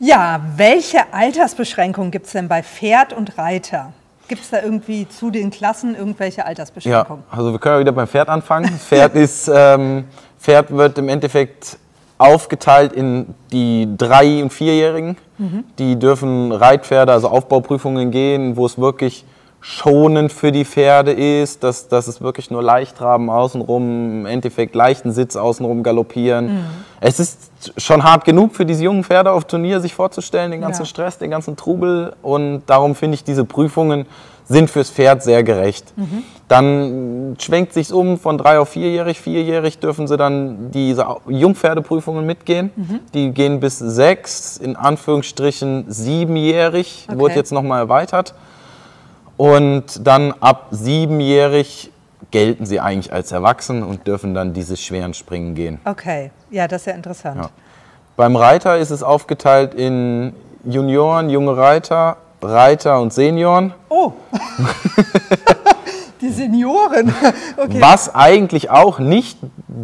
Ja, welche Altersbeschränkungen gibt es denn bei Pferd und Reiter? Gibt es da irgendwie zu den Klassen irgendwelche Altersbeschränkungen? Ja, also wir können ja wieder beim Pferd anfangen. Pferd, ist, ähm, Pferd wird im Endeffekt aufgeteilt in die drei- und vierjährigen. Mhm. Die dürfen Reitpferde, also Aufbauprüfungen gehen, wo es wirklich schonend für die Pferde ist, dass, dass es wirklich nur Leichtraben außenrum, im Endeffekt leichten Sitz außenrum galoppieren. Mhm. Es ist schon hart genug für diese jungen Pferde auf Turnier sich vorzustellen, den ganzen ja. Stress, den ganzen Trubel und darum finde ich diese Prüfungen sind fürs Pferd sehr gerecht. Mhm. Dann schwenkt sich um von drei auf vierjährig. Vierjährig dürfen sie dann diese Jungpferdeprüfungen mitgehen. Mhm. Die gehen bis sechs, in Anführungsstrichen siebenjährig, okay. wurde jetzt nochmal erweitert. Und dann ab siebenjährig gelten sie eigentlich als erwachsen und dürfen dann diese schweren Springen gehen. Okay, ja, das ist ja interessant. Ja. Beim Reiter ist es aufgeteilt in Junioren, junge Reiter, Reiter und Senioren. Oh! Die Senioren. Okay. Was eigentlich auch nicht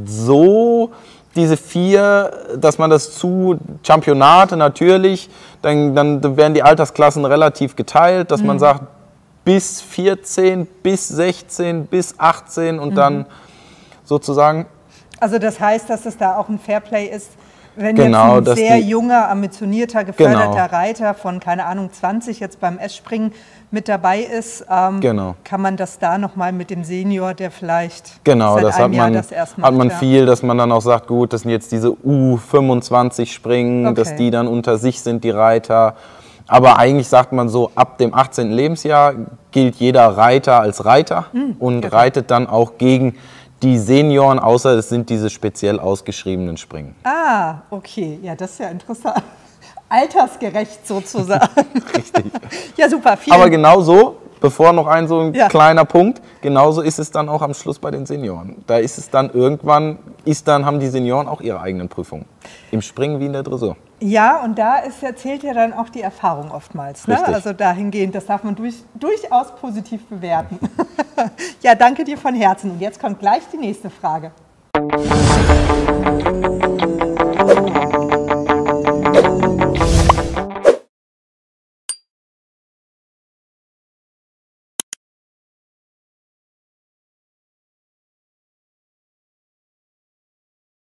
so diese vier, dass man das zu Championate natürlich, dann, dann werden die Altersklassen relativ geteilt, dass mhm. man sagt, bis 14, bis 16, bis 18 und mhm. dann sozusagen. Also das heißt, dass es da auch ein Fairplay ist, wenn genau, jetzt ein sehr die, junger, ambitionierter, geförderter genau. Reiter von, keine Ahnung, 20 jetzt beim S-Springen mit dabei ist, ähm, genau. kann man das da nochmal mit dem Senior, der vielleicht genau, seit das einem hat Jahr man, das erst macht, hat man ja. viel, dass man dann auch sagt, gut, das sind jetzt diese U25 Springen, okay. dass die dann unter sich sind, die Reiter aber eigentlich sagt man so, ab dem 18. Lebensjahr gilt jeder Reiter als Reiter mhm, und genau. reitet dann auch gegen die Senioren, außer es sind diese speziell ausgeschriebenen Springen. Ah, okay. Ja, das ist ja interessant. Altersgerecht sozusagen. Richtig. ja, super. Vielen Aber genau so bevor noch ein so ein ja. kleiner Punkt, genauso ist es dann auch am Schluss bei den Senioren. Da ist es dann irgendwann, ist dann, haben die Senioren auch ihre eigenen Prüfungen. Im Springen wie in der Dressur. Ja, und da ist, zählt ja dann auch die Erfahrung oftmals. Ne? Also dahingehend, das darf man durch, durchaus positiv bewerten. ja, danke dir von Herzen. Und jetzt kommt gleich die nächste Frage.